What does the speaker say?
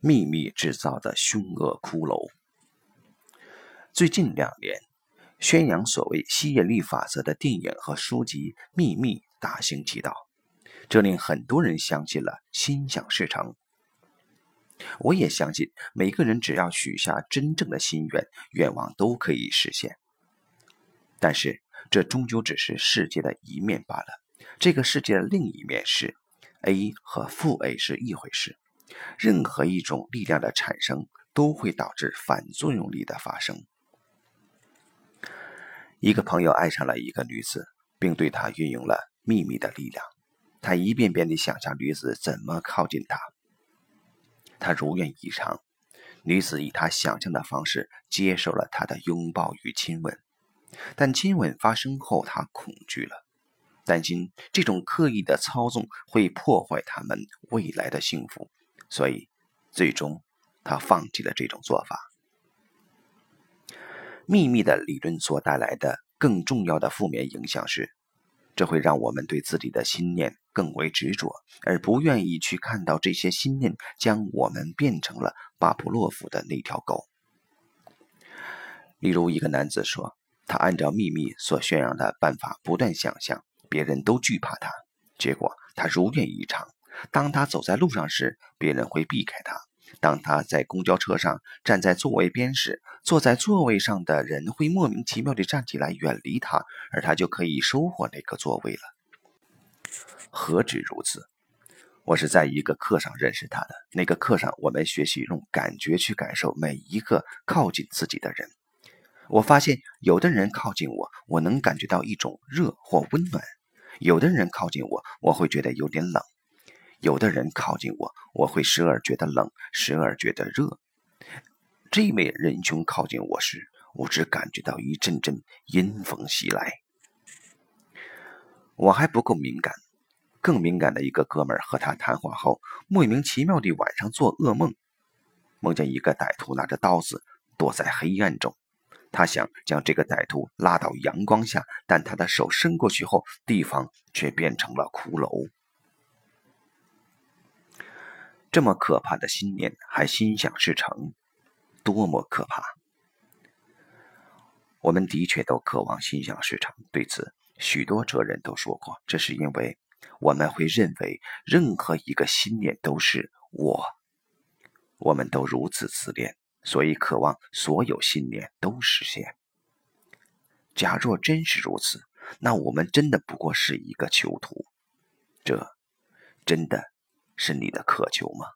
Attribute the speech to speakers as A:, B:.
A: 秘密制造的凶恶骷髅。最近两年，宣扬所谓吸引力法则的电影和书籍《秘密》大行其道，这令很多人相信了心想事成。我也相信，每个人只要许下真正的心愿，愿望都可以实现。但是，这终究只是世界的一面罢了。这个世界的另一面是，A 和负 A 是一回事。任何一种力量的产生，都会导致反作用力的发生。一个朋友爱上了一个女子，并对她运用了秘密的力量。他一遍遍地想象女子怎么靠近他，他如愿以偿。女子以他想象的方式接受了他的拥抱与亲吻，但亲吻发生后，他恐惧了，担心这种刻意的操纵会破坏他们未来的幸福。所以，最终他放弃了这种做法。秘密的理论所带来的更重要的负面影响是，这会让我们对自己的心念更为执着，而不愿意去看到这些心念将我们变成了巴甫洛夫的那条狗。例如，一个男子说，他按照秘密所宣扬的办法不断想象，别人都惧怕他，结果他如愿以偿。当他走在路上时，别人会避开他；当他在公交车上站在座位边时，坐在座位上的人会莫名其妙地站起来远离他，而他就可以收获那个座位了。何止如此！我是在一个课上认识他的。那个课上，我们学习用感觉去感受每一个靠近自己的人。我发现，有的人靠近我，我能感觉到一种热或温暖；有的人靠近我，我会觉得有点冷。有的人靠近我，我会时而觉得冷，时而觉得热。这位仁兄靠近我时，我只感觉到一阵阵阴风袭来。我还不够敏感，更敏感的一个哥们儿和他谈话后，莫名其妙地晚上做噩梦，梦见一个歹徒拿着刀子躲在黑暗中。他想将这个歹徒拉到阳光下，但他的手伸过去后，地方却变成了骷髅。这么可怕的信念还心想事成，多么可怕！我们的确都渴望心想事成。对此，许多哲人都说过，这是因为我们会认为任何一个信念都是我。我们都如此自恋，所以渴望所有信念都实现。假若真是如此，那我们真的不过是一个囚徒。这真的。是你的渴求吗？